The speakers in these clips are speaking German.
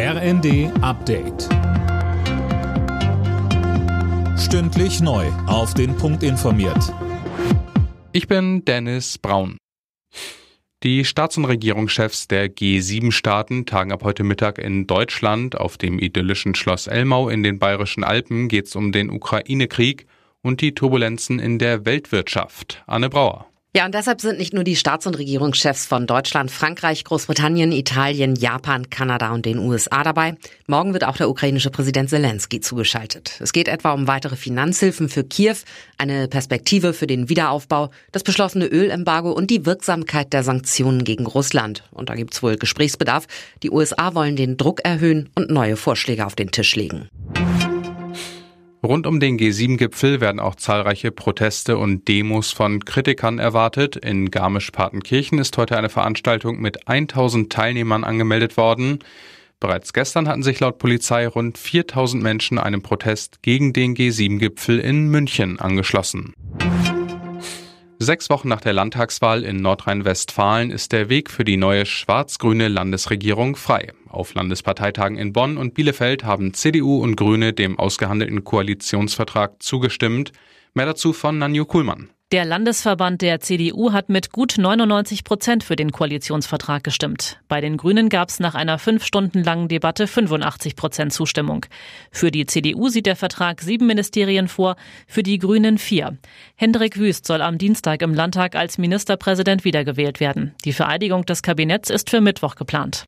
RND Update. Stündlich neu. Auf den Punkt informiert. Ich bin Dennis Braun. Die Staats- und Regierungschefs der G7-Staaten tagen ab heute Mittag in Deutschland. Auf dem idyllischen Schloss Elmau in den Bayerischen Alpen geht es um den Ukraine-Krieg und die Turbulenzen in der Weltwirtschaft. Anne Brauer. Ja, und deshalb sind nicht nur die Staats- und Regierungschefs von Deutschland, Frankreich, Großbritannien, Italien, Japan, Kanada und den USA dabei. Morgen wird auch der ukrainische Präsident Zelensky zugeschaltet. Es geht etwa um weitere Finanzhilfen für Kiew, eine Perspektive für den Wiederaufbau, das beschlossene Ölembargo und die Wirksamkeit der Sanktionen gegen Russland. Und da gibt's wohl Gesprächsbedarf. Die USA wollen den Druck erhöhen und neue Vorschläge auf den Tisch legen. Rund um den G7-Gipfel werden auch zahlreiche Proteste und Demos von Kritikern erwartet. In Garmisch-Partenkirchen ist heute eine Veranstaltung mit 1000 Teilnehmern angemeldet worden. Bereits gestern hatten sich laut Polizei rund 4000 Menschen einem Protest gegen den G7-Gipfel in München angeschlossen. Sechs Wochen nach der Landtagswahl in Nordrhein-Westfalen ist der Weg für die neue schwarz-grüne Landesregierung frei. Auf Landesparteitagen in Bonn und Bielefeld haben CDU und Grüne dem ausgehandelten Koalitionsvertrag zugestimmt. Mehr dazu von Nanju Kuhlmann. Der Landesverband der CDU hat mit gut 99 Prozent für den Koalitionsvertrag gestimmt. Bei den Grünen gab es nach einer fünf Stunden langen Debatte 85 Prozent Zustimmung. Für die CDU sieht der Vertrag sieben Ministerien vor, für die Grünen vier. Hendrik Wüst soll am Dienstag im Landtag als Ministerpräsident wiedergewählt werden. Die Vereidigung des Kabinetts ist für Mittwoch geplant.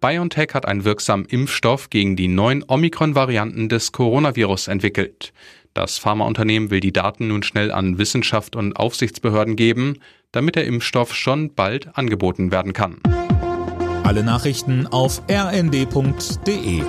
BioNTech hat einen wirksamen Impfstoff gegen die neuen Omikron-Varianten des Coronavirus entwickelt. Das Pharmaunternehmen will die Daten nun schnell an Wissenschaft und Aufsichtsbehörden geben, damit der Impfstoff schon bald angeboten werden kann. Alle Nachrichten auf rnd.de